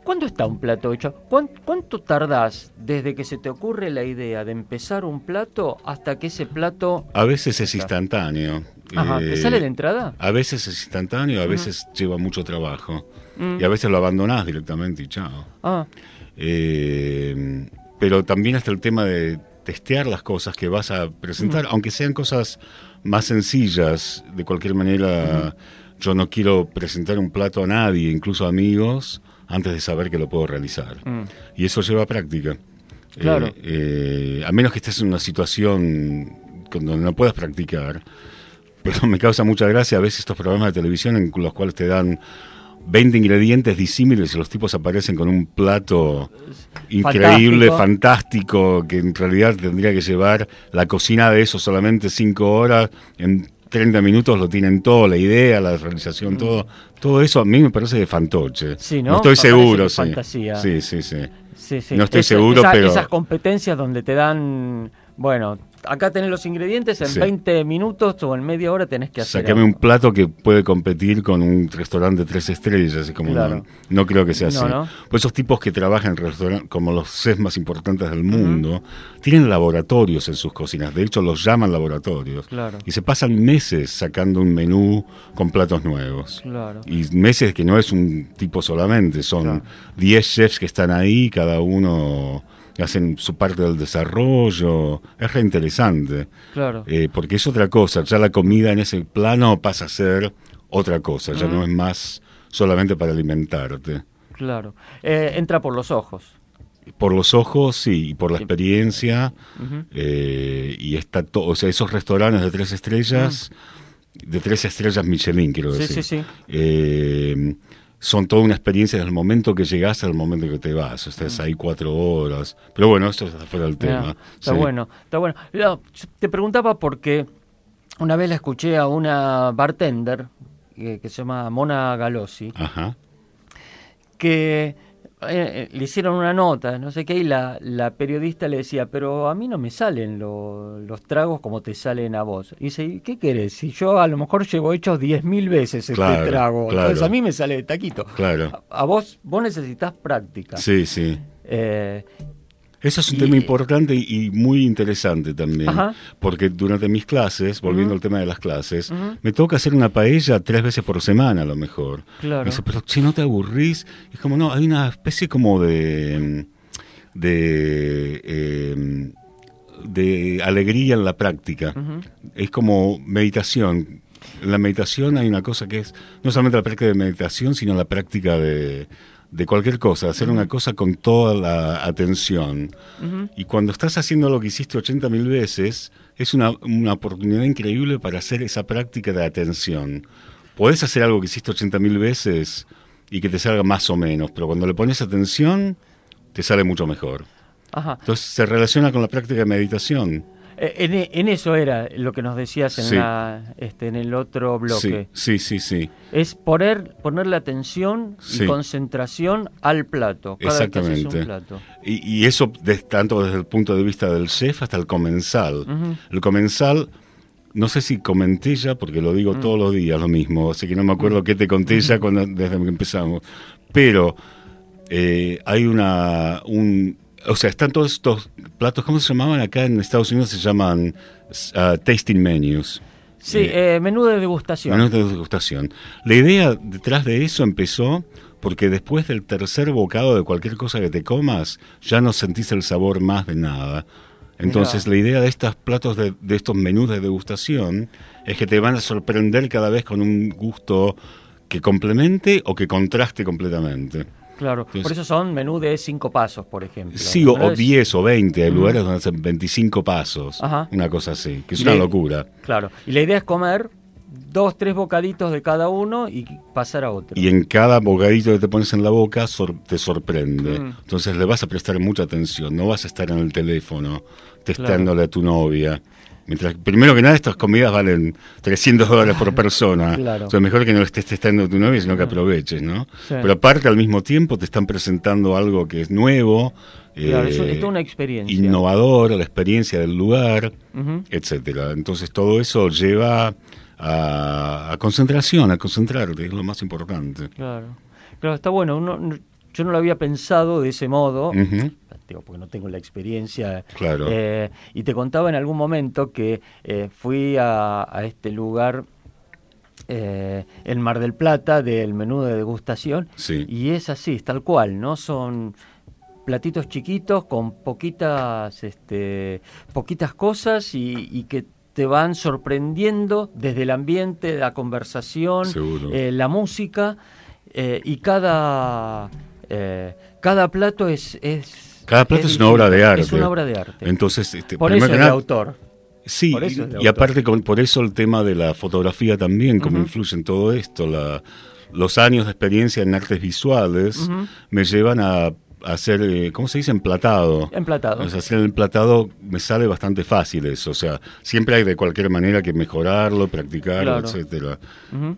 ¿Cuándo está un plato hecho? ¿Cuán- ¿Cuánto tardás desde que se te ocurre la idea de empezar un plato hasta que ese plato... A veces es instantáneo. Ajá, Eh, ¿te sale de entrada? A veces es instantáneo, a veces lleva mucho trabajo. Mm. Y a veces lo abandonás directamente y chao. Ah, Eh, pero también está el tema de testear las cosas que vas a presentar, aunque sean cosas más sencillas. De cualquier manera, yo no quiero presentar un plato a nadie, incluso a amigos, antes de saber que lo puedo realizar. Mm. Y eso lleva práctica. Claro. Eh, eh, a menos que estés en una situación donde no puedas practicar. Pero me causa mucha gracia a veces estos programas de televisión en los cuales te dan 20 ingredientes disímiles y los tipos aparecen con un plato increíble, Fantástico. fantástico, que en realidad tendría que llevar la cocina de eso solamente 5 horas. En 30 minutos lo tienen todo, la idea, la realización, todo. Todo eso a mí me parece de fantoche. Mm. Sí, ¿no? estoy seguro, sí. fantasía. Sí, sí, sí. sí, sí. No estoy Esa- seguro, esa- pero... Esas competencias donde te dan... Bueno, acá tenés los ingredientes, en Sí. 20 minutos o en media hora tenés que hacer... Sácame algo. un plato que puede competir con un restaurante de tres estrellas. Como Claro. no, no creo que sea No, así. ¿no? Pues esos tipos que trabajan en restaurantes como los CES más importantes del mundo, tienen laboratorios en sus cocinas. De hecho, los llaman laboratorios. Claro. Y se pasan meses sacando un menú con platos nuevos. Claro. Y meses que no es un tipo solamente, son Claro. 10 chefs que están ahí, cada uno hacen su parte del desarrollo. Es re interesante. Claro. Eh, porque es otra cosa, ya la comida en ese plano pasa a ser otra cosa, ya Mm. no es más solamente para alimentarte. Claro. Eh, entra por los ojos. Por los ojos, sí, y por la experiencia, eh, y está todo, o sea, esos restaurantes de tres estrellas, de tres estrellas Michelin, quiero Mm. Sí, decir. sí, sí. eh, son toda una experiencia desde el momento que llegas al momento que te vas. Estás ahí cuatro horas. Pero bueno, esto está fuera del tema. está Sí. bueno, está bueno. Yo te preguntaba porque una vez la escuché a una bartender eh, que se llama Mona Galossi, Ajá. que eh, eh, le hicieron una nota, no sé qué, y la, la periodista le decía, pero a mí no me salen lo- los tragos como te salen a vos. Y dice, "¿Y ¿qué querés? Si yo a lo mejor llevo hechos 10.000 veces este trago, claro. entonces a mí me sale de taquito. Claro. A, a vos, vos necesitas práctica. Sí, sí. Eh, Eso es un Y- tema importante y, muy interesante también, Ajá. porque durante mis clases, volviendo al tema de las clases, me toca hacer una paella tres veces por semana a lo mejor. Claro. Me dice, pero si no te aburrís, es como, no, hay una especie como de... de eh, de alegría en la práctica. Es como meditación. En la meditación hay una cosa que es no solamente la práctica de meditación, sino la práctica de, de cualquier cosa, hacer una cosa con toda la atención. Y cuando estás haciendo lo que hiciste 80 mil veces, es una, una oportunidad increíble para hacer esa práctica de atención. Podés hacer algo que hiciste 80 mil veces y que te salga más o menos, pero cuando le pones atención, te sale mucho mejor. Ajá. Entonces se relaciona con la práctica de meditación. Eh, En, e- en eso era lo que nos decías en, Sí. la, este, en el otro bloque. Sí, sí, sí, sí. Es poner, ponerle atención Sí. y concentración al plato. Cada vez que Exactamente. un plato. Y, y eso de- tanto desde el punto de vista del chef hasta el comensal. El comensal no sé si comenté ya, porque lo digo Mm. todos los días lo mismo, así que no me acuerdo qué te conté ya cuando, desde que empezamos. Pero eh, hay una... Un, o sea, están todos estos platos, ¿cómo se llamaban? Acá en Estados Unidos se llaman ah, tasting menus. Sí, eh, menú de degustación. Menús de degustación. La idea detrás de eso empezó porque después del tercer bocado de cualquier cosa que te comas, ya no sentís el sabor más de nada. Entonces Mirá. la idea de estos platos, de, de estos menús de degustación, es que te van a sorprender cada vez con un gusto que complemente o que contraste completamente. Claro, Entonces- por eso son menú de cinco pasos, por ejemplo. Sí, o, ¿no o es? 10 o 20, hay lugares donde hacen 25 pasos, Ajá. una cosa así, que es Y una locura. Claro, y la idea es comer dos, tres bocaditos de cada uno y pasar a otro. Y en cada bocadito que te pones en la boca sor- te sorprende. Mm. Entonces le vas a prestar mucha atención. No vas a estar en el teléfono Claro. testándole a tu novia. Mientras, primero que nada, estas comidas valen 300 dólares por persona. Claro. O sea, mejor que no estés testando tu novia, sino que aproveches, ¿no? Sí. Pero aparte, al mismo tiempo, te están presentando algo que es nuevo, Claro, eh, eso- es una experiencia. innovador, la experiencia del lugar, Ujú. etcétera. Entonces, todo eso lleva a, a concentración, a concentrarte, es lo más importante. Claro, claro, está bueno. uno- no- yo no lo había pensado de ese modo, Ujú. Digo, porque no tengo la experiencia. Claro. Eh, y te contaba en algún momento que eh, fui a, a este lugar eh, en Mar del Plata del menú de degustación Sí. y es así, es tal cual, ¿no? Son platitos chiquitos con poquitas, este, poquitas cosas y, y que te van sorprendiendo desde el ambiente, la conversación, eh, la música eh, y cada eh, cada plato es, es Cada plato es, una obra de arte. Es una obra de arte. Entonces, este, Por eso es de nada- autor. Sí, Por eso es de y autor. aparte con, por eso el tema de la fotografía también, cómo Ujú. influye en todo esto. La, los años de experiencia en artes visuales me llevan a, a hacer, eh, ¿cómo se dice? Emplatado. Emplatado. O sea, hacer el emplatado me sale bastante fácil eso. O sea, siempre hay de cualquier manera que mejorarlo, practicarlo, Claro. etcétera.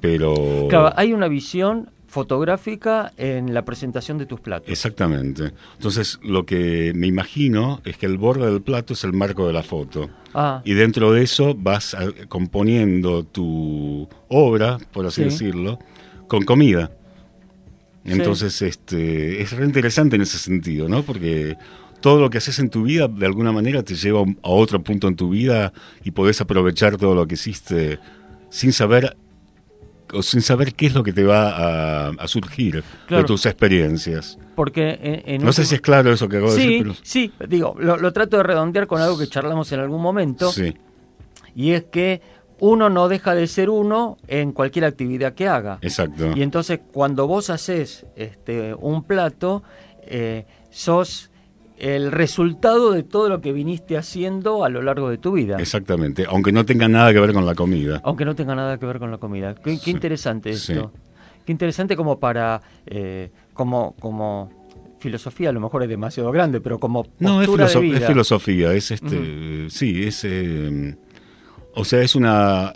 Pero... Claro, hay una visión fotográfica en la presentación de tus platos. Exactamente. Entonces, lo que me imagino es que el borde del plato es el marco de la foto. Ah. Y dentro de eso vas a- componiendo tu obra, por así Sí. decirlo, con comida. Sí. Entonces, este, es re interesante en ese sentido, ¿no? Porque todo lo que haces en tu vida, de alguna manera, te lleva a otro punto en tu vida y podés aprovechar todo lo que hiciste sin saber o sin saber qué es lo que te va a, a surgir Claro. de tus experiencias. Porque en, en No sé si es claro eso que acabo de sí, decir, pero... Sí, digo, lo, lo trato de redondear con algo que charlamos en algún momento, Sí, y es que uno no deja de ser uno en cualquier actividad que haga. exacto. Y entonces cuando vos haces este, un plato, eh, sos el resultado de todo lo que viniste haciendo a lo largo de tu vida. Exactamente, aunque no tenga nada que ver con la comida. Aunque no tenga nada que ver con la comida. Qué, interesante sí. esto. Qué interesante como para, eh, como, como filosofía, a lo mejor es demasiado grande, pero como No, es, postura de filoso- vida. es filosofía, es este, sí, es, eh, o sea, es una,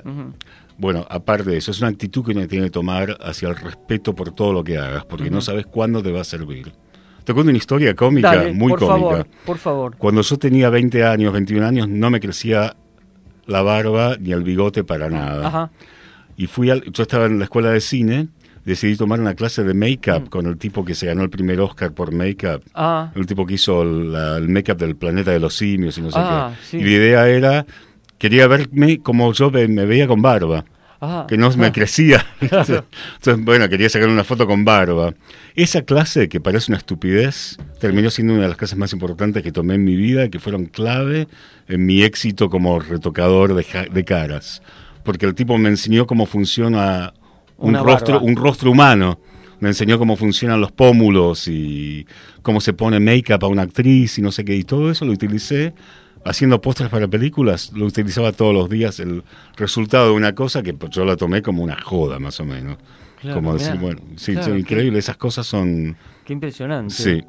bueno, aparte de eso, es una actitud que uno tiene que tomar hacia el respeto por todo lo que hagas, porque no sabes cuándo te va a servir. Te cuento una historia cómica, Dale, muy por cómica. favor, por favor. Cuando yo tenía 20 años, 21 años, no me crecía la barba ni el bigote para nada. Ajá. Y fui al, yo estaba en la escuela de cine, decidí tomar una clase de Mm. make-up con el tipo que se ganó el primer Oscar por make-up. Ah. El tipo que hizo el make-up del planeta de los simios y no sé Ah, qué. sí. Y la idea era, quería verme como yo me veía con barba. Ah. Que no me Ah. crecía. Entonces, bueno, quería sacar una foto con barba. Esa clase, que parece una estupidez, terminó siendo una de las clases más importantes que tomé en mi vida, que fueron clave en mi éxito como retocador de, ja- de caras. Porque el tipo me enseñó cómo funciona un rostro, un rostro humano. Me enseñó cómo funcionan los pómulos y cómo se pone make-up a una actriz y no sé qué. Y todo eso lo utilicé haciendo postres para películas. Lo utilizaba todos los días. El resultado de una cosa que pues, yo la tomé como una joda, más o menos. Claro, como decir, bueno, sí, Claro, son qué- increíble. Esas cosas son. Qué impresionante. Sí.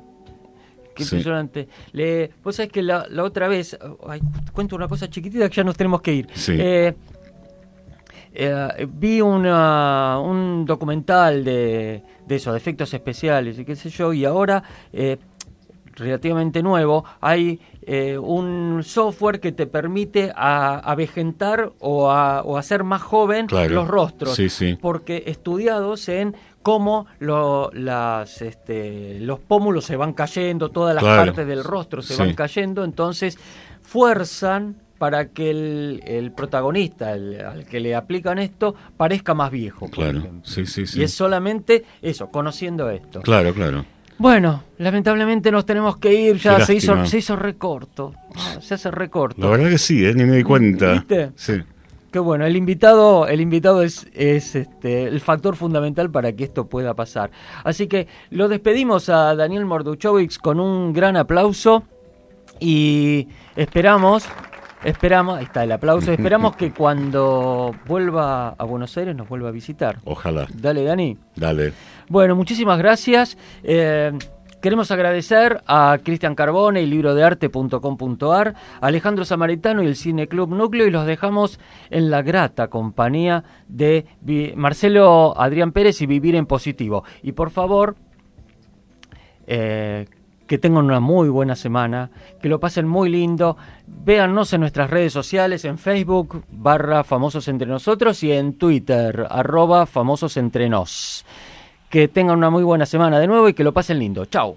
Qué Sí. impresionante. Le, vos sabés que la, la otra vez, ay, cuento una cosa chiquitita que ya nos tenemos que ir. Sí. Eh, eh, vi una, un documental de, de eso, de efectos especiales y qué sé yo, y ahora eh, relativamente nuevo, hay eh, un software que te permite a- avejentar o, a, o hacer más joven Claro. los rostros. Sí, sí. Porque estudiados en cómo lo- las, este, los pómulos se van cayendo, todas las Claro. partes del rostro se Sí. van cayendo, entonces fuerzan para que el, el protagonista, el- al que le aplican esto, parezca más viejo. Claro, sí, sí, sí. Y es solamente eso, conociendo esto. Claro, claro. Bueno, lamentablemente nos tenemos que ir, ya Qué se hizo, se hizo recorto. Ah, Se hace recorto. La verdad que sí, ¿eh? ni me di cuenta. ¿Viste? Sí. Qué bueno, el invitado, el invitado es, es este, el factor fundamental para que esto pueda pasar. Así que lo despedimos a Daniel Morduchovic con un gran aplauso y esperamos, esperamos, ahí está el aplauso, esperamos que cuando vuelva a Buenos Aires nos vuelva a visitar. Ojalá. Dale, Dani. Dale. Bueno, muchísimas gracias. Eh, queremos agradecer a Cristian Carbone y librodearte.com.ar, Alejandro Samaritano y el Cine Club Núcleo y los dejamos en la grata compañía de Marcelo Adrián Pérez y Vivir en Positivo. Y por favor, eh, que tengan una muy buena semana, que lo pasen muy lindo. Véannos en nuestras redes sociales, en Facebook, barra Famosos Entre Nosotros y en Twitter, arroba Famosos Entre que tengan una muy buena semana de nuevo y que lo pasen lindo. Chao.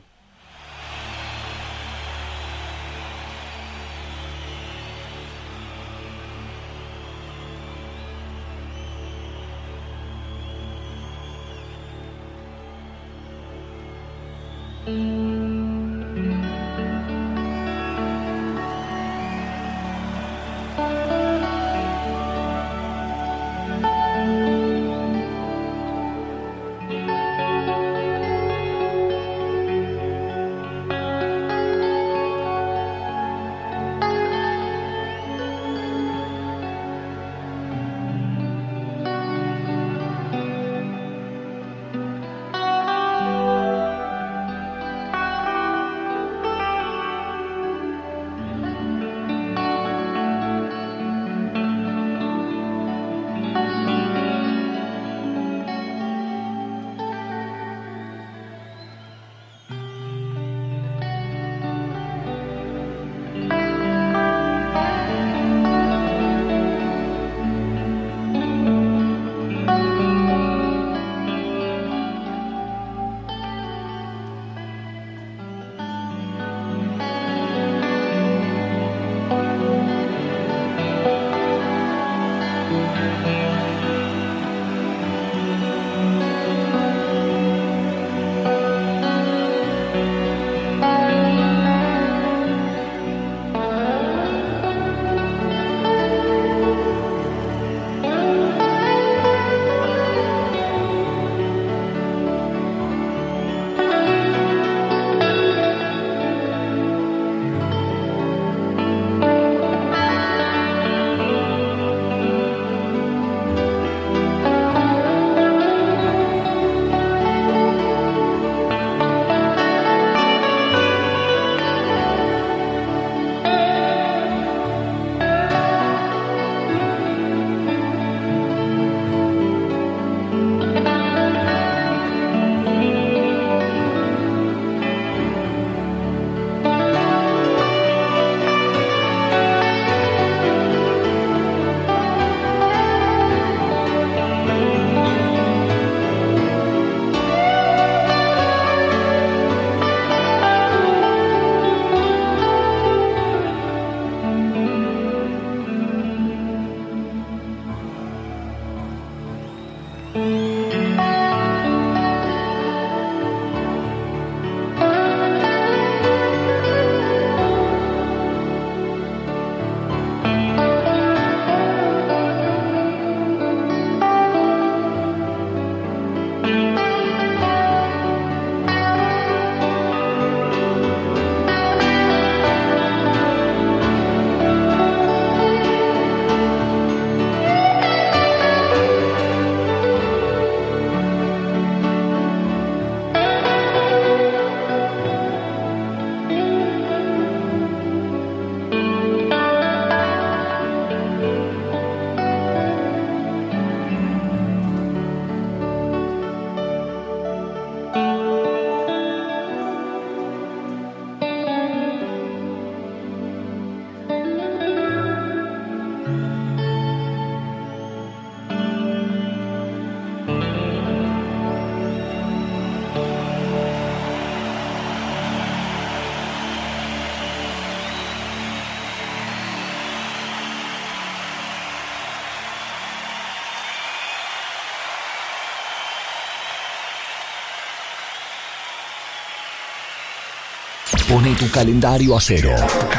Pone tu calendario a cero.